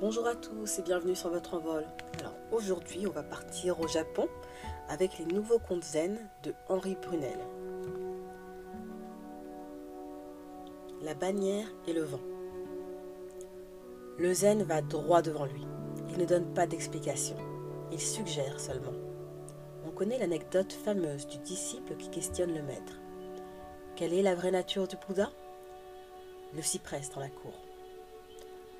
Bonjour à tous et bienvenue sur votre envol. Alors aujourd'hui, on va partir au Japon avec les nouveaux contes zen de Henri Brunel. La bannière et le vent. Le zen va droit devant lui. Il ne donne pas d'explication. Il suggère seulement. On connaît l'anecdote fameuse du disciple qui questionne le maître. Quelle est la vraie nature du Bouddha? Le cyprès dans la cour.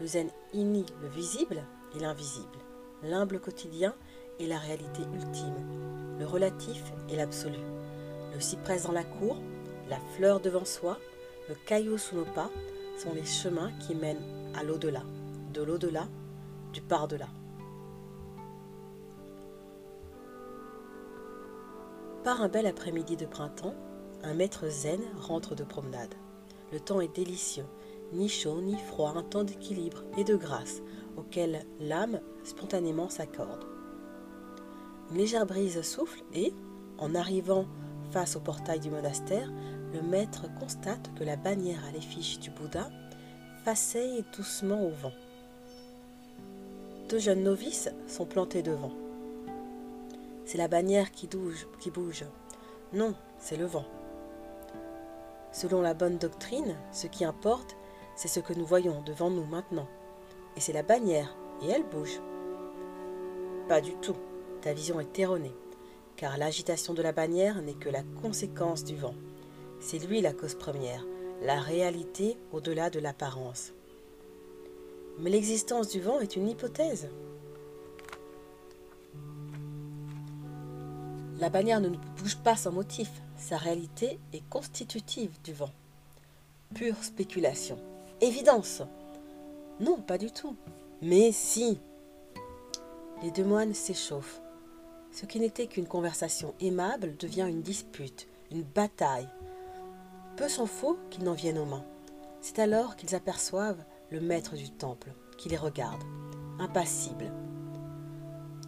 Le zen unit le visible et l'invisible, l'humble quotidien et la réalité ultime, le relatif et l'absolu. Le cyprès dans la cour, la fleur devant soi, le caillou sous nos pas sont les chemins qui mènent à l'au-delà, de l'au-delà, du par-delà. Par un bel après-midi de printemps, un maître zen rentre de promenade. Le temps est délicieux, ni chaud ni froid, un temps d'équilibre et de grâce auquel l'âme spontanément s'accorde. Une légère brise souffle et, en arrivant face au portail du monastère, le maître constate que la bannière à l'effigie du Bouddha faceille doucement au vent. Deux jeunes novices sont plantés devant. C'est la bannière qui bouge, qui bouge. Non, c'est le vent. Selon la bonne doctrine, ce qui importe, c'est ce que nous voyons devant nous maintenant. Et c'est la bannière, et elle bouge. Pas du tout, ta vision est erronée, car l'agitation de la bannière n'est que la conséquence du vent. C'est lui la cause première, la réalité au-delà de l'apparence. Mais l'existence du vent est une hypothèse. La bannière ne bouge pas sans motif, sa réalité est constitutive du vent. Pure spéculation. Évidence Non, pas du tout. Mais si Les deux moines s'échauffent. Ce qui n'était qu'une conversation aimable devient une dispute, une bataille. Peu s'en faut qu'ils n'en viennent aux mains. C'est alors qu'ils aperçoivent le maître du temple, qui les regarde, impassible.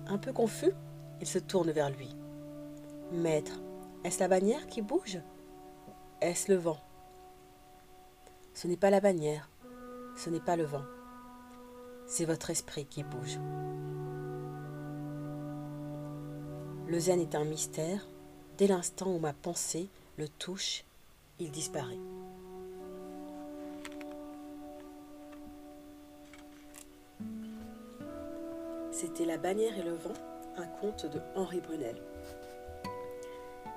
Un peu confus, ils se tournent vers lui. Maître, est-ce la bannière qui bouge? Est-ce le vent? Ce n'est pas la bannière, ce n'est pas le vent, c'est votre esprit qui bouge. Le zen est un mystère. Dès l'instant où ma pensée le touche, il disparaît. C'était La bannière et le vent, un conte de Henri Brunel.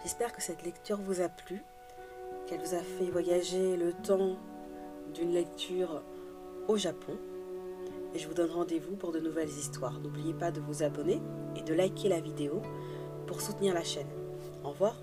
J'espère que cette lecture vous a plu, qu'elle vous a fait voyager le temps d'une lecture au Japon. Et je vous donne rendez-vous pour de nouvelles histoires. N'oubliez pas de vous abonner et de liker la vidéo pour soutenir la chaîne. Au revoir